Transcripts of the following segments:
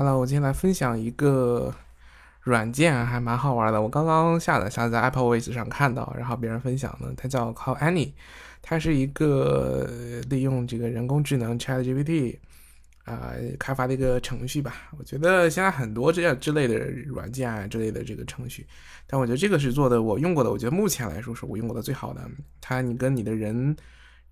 Hello，我今天来分享一个软件，还蛮好玩的。我刚刚下载下在 Apple Watch 上看到，然后别人分享的，它叫 Call Any，它是一个利用这个人工智能 Chat GPT 啊开发的一个程序吧。我觉得现在很多这样之类的软件啊之类的这个程序，但我觉得这个是做的我用过的，我觉得目前来说是我用过的最好的。它你跟你的人。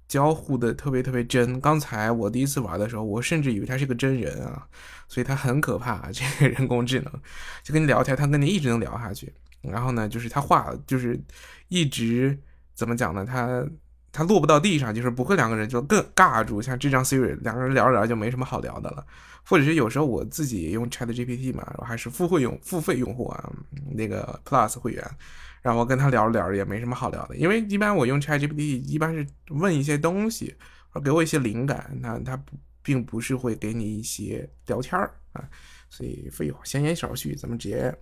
交互的特别特别真。刚才我第一次玩的时候，我甚至以为他是个真人啊，所以他很可怕。这个人工智能就跟你聊天，他跟你一直能聊下去。然后呢，就是他话就是一直怎么讲呢？他他落不到地上，就是不会两个人就更尬住。像这张 Siri，两个人聊着聊就没什么好聊的了。或者是有时候我自己也用 Chat GPT 嘛，我还是付费用付费用户啊，那个 Plus 会员。然后跟他聊着聊着也没什么好聊的，因为一般我用 ChatGPT 一般是问一些东西，给我一些灵感，那他并不是会给你一些聊天儿啊，所以废话闲言少叙，咱们直接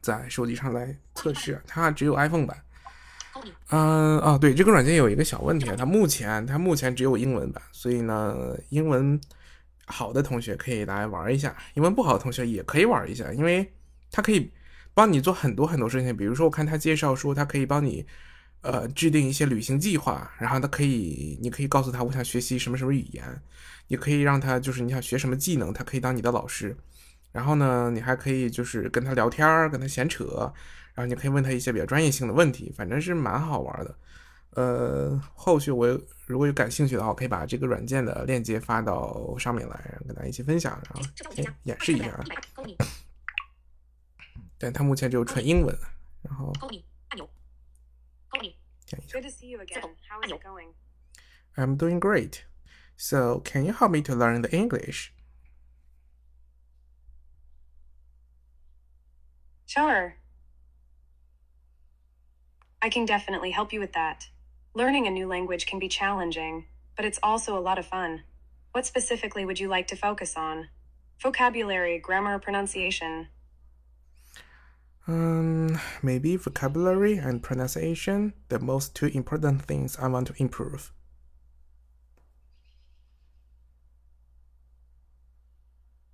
在手机上来测试，它只有 iPhone 版。嗯啊，对，这个软件有一个小问题，它目前它目前只有英文版，所以呢，英文好的同学可以来玩一下，英文不好的同学也可以玩一下，因为它可以。帮你做很多很多事情，比如说我看他介绍说，他可以帮你，呃，制定一些旅行计划，然后他可以，你可以告诉他我想学习什么什么语言，你可以让他就是你想学什么技能，他可以当你的老师，然后呢，你还可以就是跟他聊天儿，跟他闲扯，然后你可以问他一些比较专业性的问题，反正是蛮好玩的。呃，后续我如果有感兴趣的话，我可以把这个软件的链接发到上面来，然后跟大家一起分享，然后演示一下啊。但它目前只有纯英文，然后看一下。I'm doing great. So, can you help me to learn the English? Sure. I can definitely help you with that. Learning a new language can be challenging, but it's also a lot of fun. What specifically would you like to focus on? Vocabulary, grammar, pronunciation. Um, maybe vocabulary and pronunciation, the most two important things I want to improve.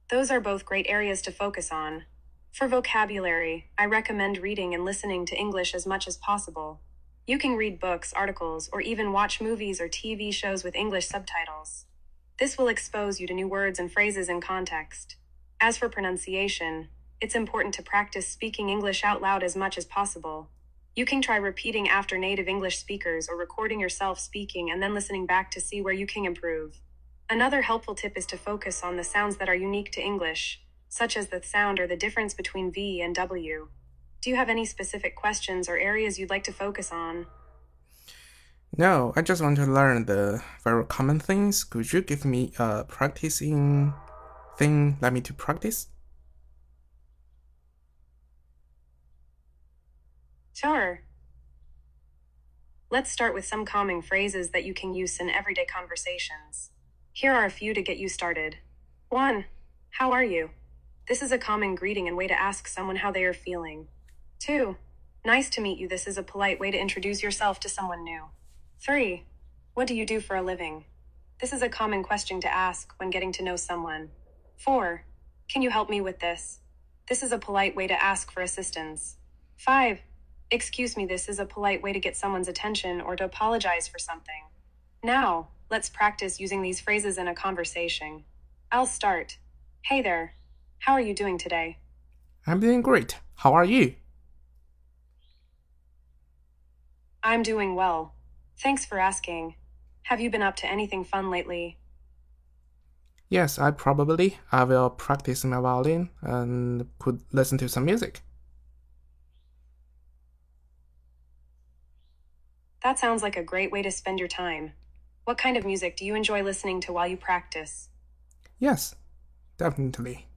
Those are both great areas to focus on. For vocabulary, I recommend reading and listening to English as much as possible. You can read books, articles, or even watch movies or TV shows with English subtitles. This will expose you to new words and phrases in context. As for pronunciation, it's important to practice speaking English out loud as much as possible. You can try repeating after native English speakers or recording yourself speaking and then listening back to see where you can improve. Another helpful tip is to focus on the sounds that are unique to English, such as the sound or the difference between V and W. Do you have any specific questions or areas you'd like to focus on? No, I just want to learn the very common things. Could you give me a practicing thing let me to practice? Sure. Let's start with some common phrases that you can use in everyday conversations. Here are a few to get you started. 1. How are you? This is a common greeting and way to ask someone how they are feeling. 2. Nice to meet you. This is a polite way to introduce yourself to someone new. 3. What do you do for a living? This is a common question to ask when getting to know someone. 4. Can you help me with this? This is a polite way to ask for assistance. 5. Excuse me, this is a polite way to get someone's attention or to apologize for something. Now, let's practice using these phrases in a conversation. I'll start. Hey there. How are you doing today? I'm doing great. How are you? I'm doing well. Thanks for asking. Have you been up to anything fun lately? Yes, I probably I will practice my violin and could listen to some music. That sounds like a great way to spend your time. What kind of music do you enjoy listening to while you practice? Yes, definitely.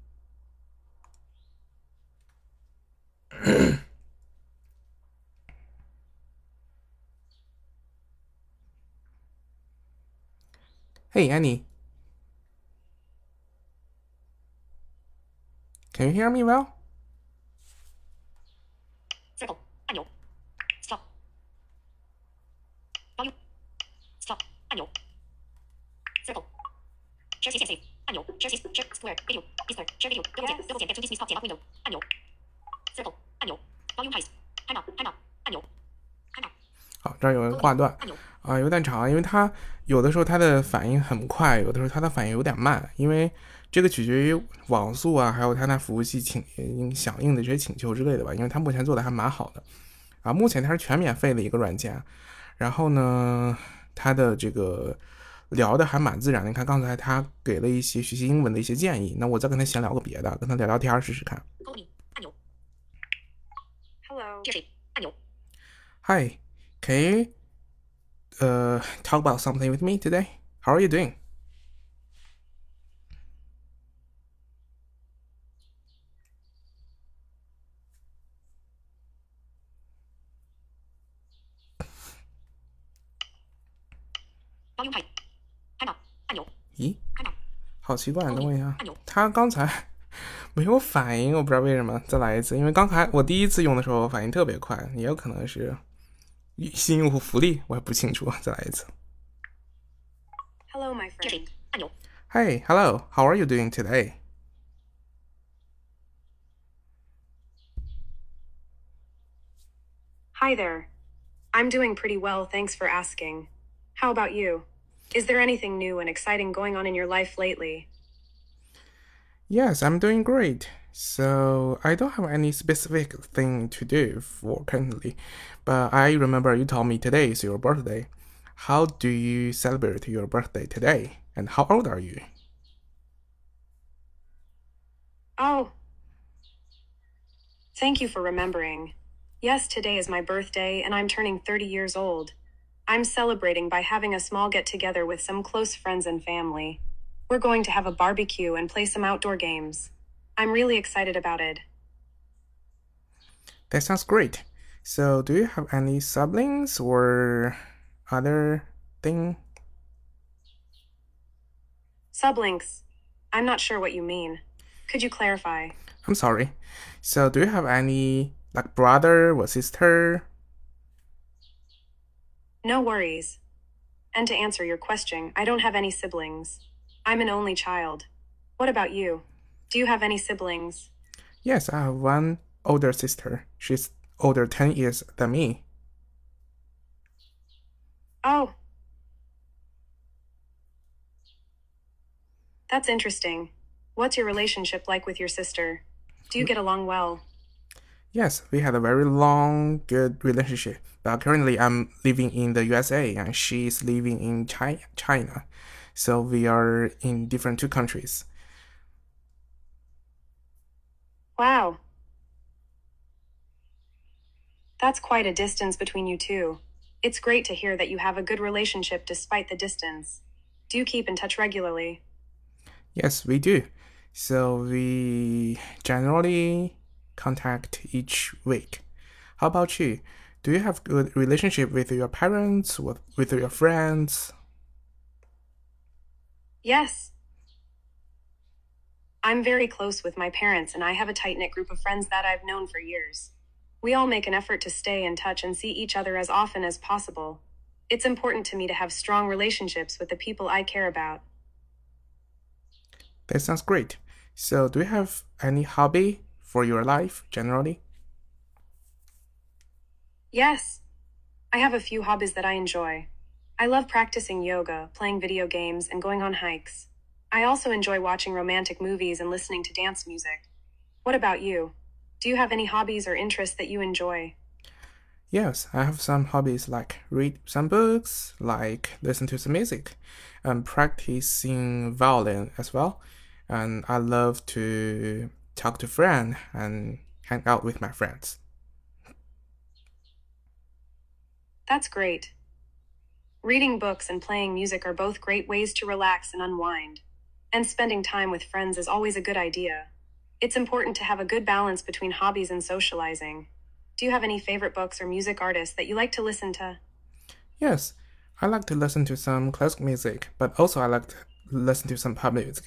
hey, Annie. Can you hear me well? Circle. Stop. Circle. Share square. Video. Share video. Circle. 按钮。Volume height. Time out. Time out. 按钮。Out. 好，这儿有人挂断按钮。啊，有点长，因为它有的时候它的反应很快，有的时候它的反应有点慢，因为这个取决于网速啊，还有它那服务器请响应的这些请求之类的吧。因为它目前做的还蛮好的啊，目前它是全免费的一个软件，然后呢，它的这个聊的还蛮自然的。你看刚才他给了一些学习英文的一些建议，那我再跟他闲聊个别的，跟他聊聊天试试看。Me. Hi, can you uh talk about something with me today? How are you doing? 保用派。Time out。按钮。咦， Time out。好奇怪，等我一下按钮，他刚才 没有反应，我不知道为什么。再来一次，因为刚才我第一次用的时候反应特别快，也有可能是新用户福利，我也不清楚。再来一次。 Hello, my Gear friend. shape. 按钮。 Hey, hello, how are you doing today? Hi there. I'm doing pretty well, thanks for asking. How about you? Is there anything new and exciting going on in your life lately? Yes, I'm doing great. So I don't have any specific thing to do for currently, but I remember you told me today is your birthday. How do you celebrate your birthday today? And how old are you? Oh. Thank you for remembering. Yes, today is my birthday, and I'm turning 30 years old. I'm celebrating by having a small get together with some close friends and family. We're going to have a barbecue and play some outdoor games. I'm really excited about it. That sounds great. So do you have any siblings or other thing? Sublinks. I'm not sure what you mean. Could you clarify? I'm sorry. So do you have any like brother or sister? No worries. And to answer your question, I don't have any siblings. I'm an only child. What about you? Do you have any siblings? Yes, I have one older sister. She's older 10 years than me. Oh. That's interesting. What's your relationship like with your sister? Do you get along well? Yes, we had a very long, good relationship. But currently, I'm living in the USA and she's living in China. So we are in different two countries. Wow. That's quite a distance between you two. It's great to hear that you have a good relationship despite the distance. Do you keep in touch regularly? Yes, we do. So we generally contact each week. How about you? Do you have good relationship with your parents, with, with your friends? Yes. I'm very close with my parents, and I have a tight knit group of friends that I've known for years. We all make an effort to stay in touch and see each other as often as possible. It's important to me to have strong relationships with the people I care about. That sounds great. So do you have any hobby for your life generally? Yes. I have a few hobbies that I enjoy. I love practicing yoga, playing video games, and going on hikes. I also enjoy watching romantic movies and listening to dance music. What about you? Do you have any hobbies or interests that you enjoy? Yes, I have some hobbies like read some books, like listen to some music, and practicing violin as well. And I love to talk to friends and hang out with my friends. That's great. Reading books and playing music are both great ways to relax and unwind. And spending time with friends is always a good idea. It's important to have a good balance between hobbies and socializing. Do you have any favorite books or music artists that you like to listen to? Yes, I like to listen to some classical music, but also I like to listen to some pop music.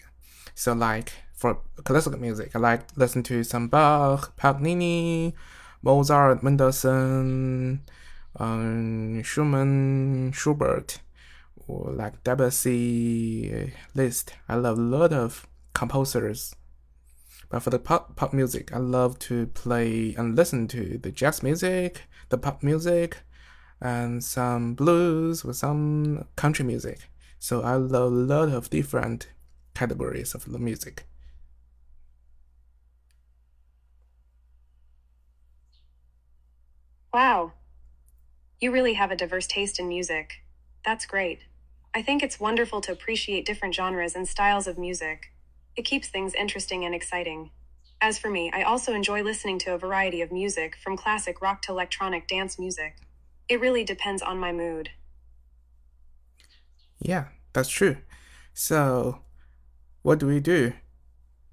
So like for classical music, I like to listen to some Bach, Paganini, Mozart, Mendelssohn, um, Schumann, Schubert, or like Debussy, Liszt. I love a lot of composers. But for the pop pop music, I love to play and listen to the jazz music, the pop music, and some blues with some country music. So I love a lot of different categories of the music. Wow. You really have a diverse taste in music. That's great. I think it's wonderful to appreciate different genres and styles of music. It keeps things interesting and exciting. As for me, I also enjoy listening to a variety of music, from classic rock to electronic dance music. It really depends on my mood. Yeah, that's true. So, what do we do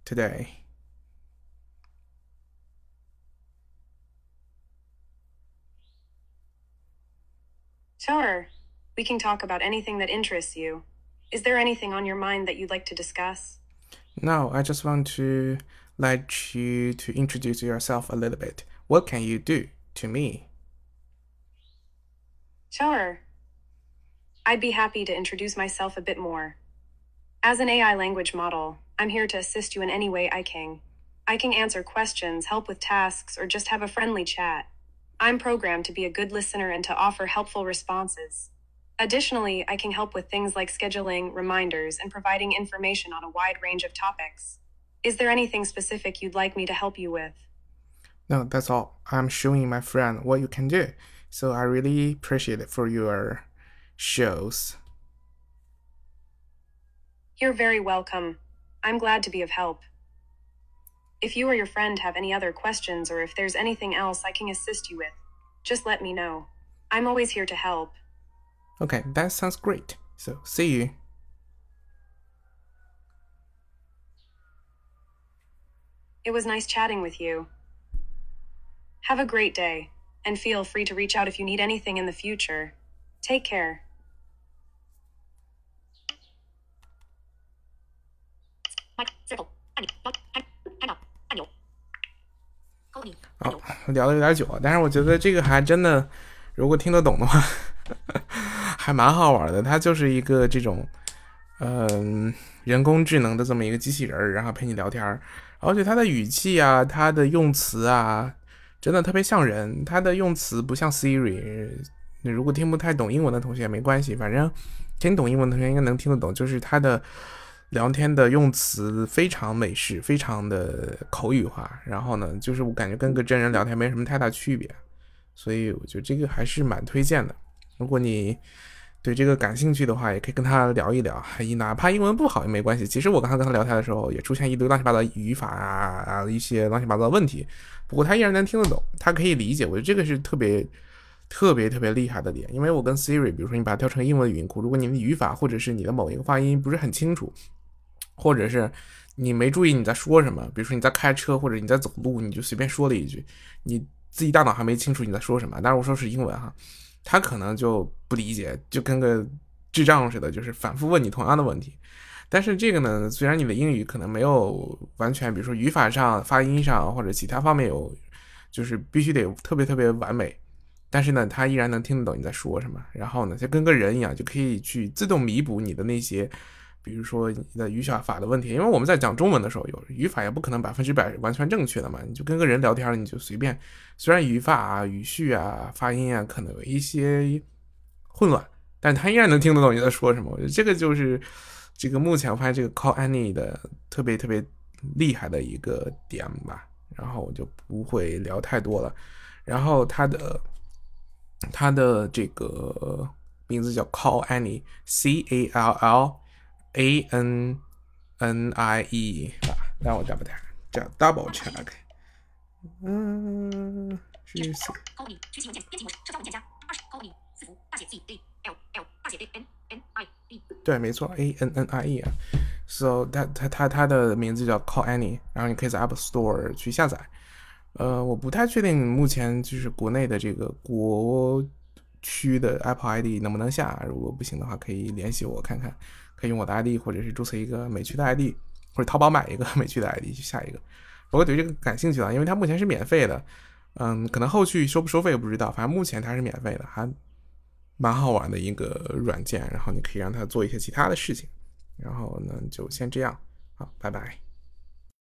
today? Sure. We can talk about anything that interests you. Is there anything on your mind that you'd like to discuss? No, I just want to let you to introduce yourself a little bit. What can you do to me? Sure. I'd be happy to introduce myself a bit more. As an AI language model, I'm here to assist you in any way I can. I can answer questions, help with tasks, or just have a friendly chat. I'm programmed to be a good listener and to offer helpful responses. Additionally, I can help with things like scheduling, reminders, and providing information on a wide range of topics. Is there anything specific you'd like me to help you with? No, that's all. I'm showing my friend what you can do. So I really appreciate it for your shows. You're very welcome. I'm glad to be of help. If you or your friend have any other questions or if there's anything else I can assist you with, just let me know. I'm always here to help. Okay, that sounds great. So see you. It was nice chatting with you. Have a great day, and feel free to reach out if you need anything in the future. Take care. Mic circle 聊的有点久啊，但是我觉得这个还真的，如果听得懂的话，还蛮好玩的。它就是一个这种，嗯、人工智能的这么一个机器人，然后陪你聊天儿，而且它的语气啊，它的用词啊，真的特别像人。它的用词不像 Siri，你如果听不太懂英文的同学也没关系，反正听懂英文的同学应该能听得懂，就是它的。聊天的用词非常美式，非常的口语化，然后呢，就是我感觉跟个真人聊天没什么太大区别，所以我觉得这个还是蛮推荐的。如果你对这个感兴趣的话，也可以跟他聊一聊，哪怕英文不好也没关系。其实我刚才跟他聊天的时候，也出现一堆乱七八糟语法啊啊一些乱七八糟的问题，不过他依然能听得懂，他可以理解。我觉得这个是特别。特别特别厉害的点，因为我跟 Siri，比如说你把它调成英文语音库，如果你的语法或者是你的某一个发音不是很清楚，或者是你没注意你在说什么，比如说你在开车或者你在走路，你就随便说了一句，你自己大脑还没清楚你在说什么。但是我说是英文哈，他可能就不理解，就跟个智障似的，就是反复问你同样的问题。但是这个呢，虽然你的英语可能没有完全，比如说语法上、发音上或者其他方面有，就是必须得特别特别完美，但是呢，他依然能听得懂你在说什么。然后呢，就跟个人一样，就可以去自动弥补你的那些。比如说你的语法的问题，因为我们在讲中文的时候，有语法也不可能百分之百完全正确的嘛。你就跟个人聊天，你就随便，虽然语法啊、语序啊、发音啊可能有一些混乱，但他依然能听得懂你在说什么。我觉得这个就是这个目前我发现这个 Call Annie 的特别特别厉害的一个点吧。然后我就不会聊太多了。然后它的它的这个名字叫 Call Annie，C A L L。A N N I E 啊，让我 double check，叫 double check。嗯，是扣扣你举起文件编辑模式社交文件夹二十扣你字符大写 Z D L L 大写 D N N I E 对，没错，A N N I E 啊。So 它它它它的名字叫 Call Any，然后你可以在 App Store 去下载。呃，我不太确定目前就是国内的这个国区的 Apple ID 能不能下，如果不行的话，可以联系我看看。可以用我的 ID，或者是注册一个美区的 ID，或者淘宝买一个 美区的 ID 去下一个。如果对这个感兴趣的，因为它目前是免费的，嗯，可能后续收不收费不知道，反正目前它是免费的，还蛮好玩的一个软件。然后你可以让它做一些其他的事情。然后呢，就先这样好，拜拜。